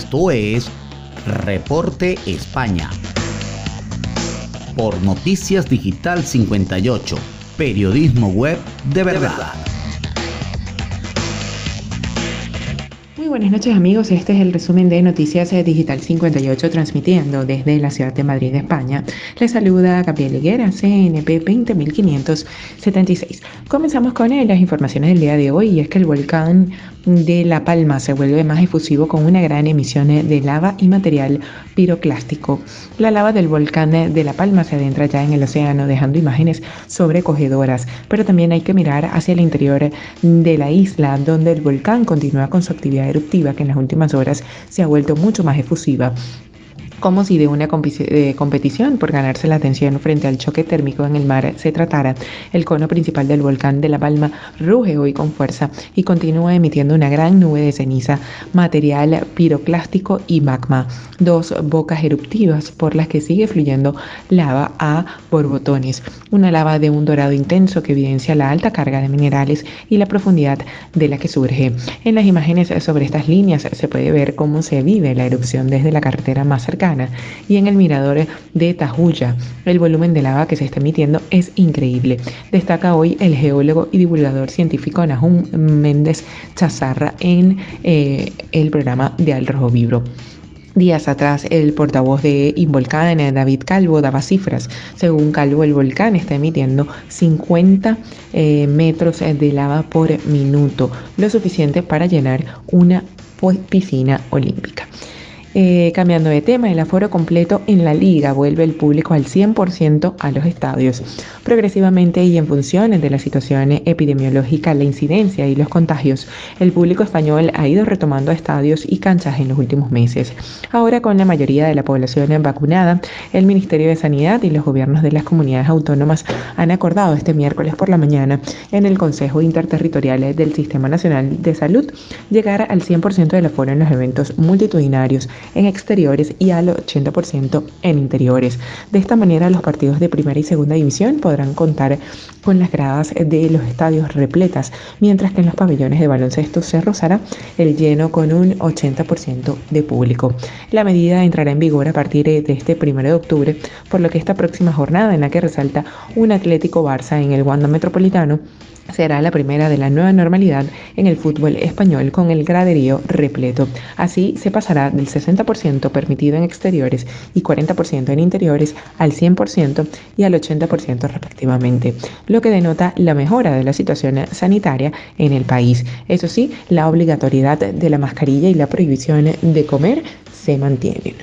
Esto es Reporte España. Por Noticias Digital 58, periodismo web de verdad. Muy buenas noches amigos, este es el resumen de Noticias Digital 58 transmitiendo desde la ciudad de Madrid, España. Les saluda Gabriel Higuera, CNP 20576. Comenzamos con las informaciones del día de hoy y es que el volcán de La Palma se vuelve más efusivo con una gran emisión de lava y material piroclástico. La lava del volcán de La Palma se adentra ya en el océano dejando imágenes sobrecogedoras, pero también hay que mirar hacia el interior de la isla donde el volcán continúa con su actividad eruptiva que en las últimas horas se ha vuelto mucho más efusiva como si de una competición por ganarse la atención frente al choque térmico en el mar se tratara. El cono principal del volcán de La Palma ruge hoy con fuerza y continúa emitiendo una gran nube de ceniza, material piroclástico y magma, dos bocas eruptivas por las que sigue fluyendo lava a borbotones, una lava de un dorado intenso que evidencia la alta carga de minerales y la profundidad de la que surge. En las imágenes sobre estas líneas se puede ver cómo se vive la erupción desde la carretera más cercana y en el mirador de Tajuya. El volumen de lava que se está emitiendo es increíble. Destaca hoy el geólogo y divulgador científico Nahum Méndez Chazarra en eh, el programa de Al Rojo Vibro. Días atrás, el portavoz de Involcán, David Calvo, daba cifras. Según Calvo, el volcán está emitiendo 50 eh, metros de lava por minuto, lo suficiente para llenar una piscina olímpica. Eh, cambiando de tema, el aforo completo en la liga vuelve el público al 100% a los estadios. Progresivamente y en función de la situación epidemiológica, la incidencia y los contagios, el público español ha ido retomando estadios y canchas en los últimos meses. Ahora con la mayoría de la población vacunada, el Ministerio de Sanidad y los gobiernos de las comunidades autónomas han acordado este miércoles por la mañana en el Consejo Interterritorial del Sistema Nacional de Salud llegar al 100% del aforo en los eventos multitudinarios en exteriores y al 80% en interiores. De esta manera, los partidos de primera y segunda división podrán contar con las gradas de los estadios repletas, mientras que en los pabellones de baloncesto se rozará el lleno con un 80% de público. La medida entrará en vigor a partir de este 1 de octubre, por lo que esta próxima jornada en la que resalta un Atlético Barça en el Wanda Metropolitano será la primera de la nueva normalidad en el fútbol español con el graderío repleto. Así se pasará del 60% permitido en exteriores y 40% en interiores al 100% y al 80% respectivamente, lo que denota la mejora de la situación sanitaria en el país. Eso sí, la obligatoriedad de la mascarilla y la prohibición de comer se mantienen.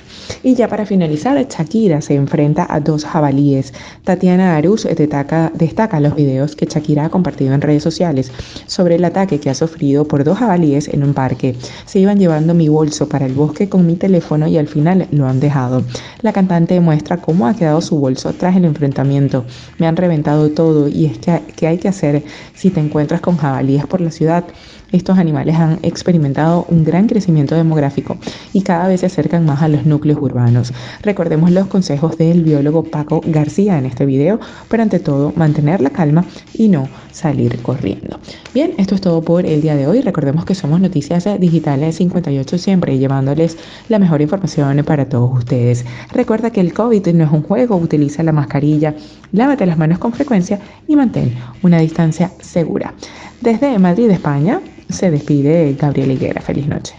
Y ya para finalizar, Shakira se enfrenta a dos jabalíes. Tatiana Arus destaca, destaca los videos que Shakira ha compartido en redes sociales sobre el ataque que ha sufrido por dos jabalíes en un parque. Se iban llevando mi bolso para el bosque con mi teléfono y al final lo han dejado. La cantante muestra cómo ha quedado su bolso tras el enfrentamiento. Me han reventado todo y es que, ¿qué hay que hacer si te encuentras con jabalíes por la ciudad? Estos animales han experimentado un gran crecimiento demográfico y cada vez se acercan más a los núcleos urbanos. Recordemos los consejos del biólogo Paco García en este video, pero ante todo mantener la calma y no salir corriendo. Bien, esto es todo por el día de hoy. Recordemos que somos Noticias Digitales 58 siempre llevándoles la mejor información para todos ustedes. Recuerda que el COVID no es un juego, utiliza la mascarilla, lávate las manos con frecuencia y mantén una distancia segura. Desde Madrid, España, se despide Gabriel Higuera. Feliz noche.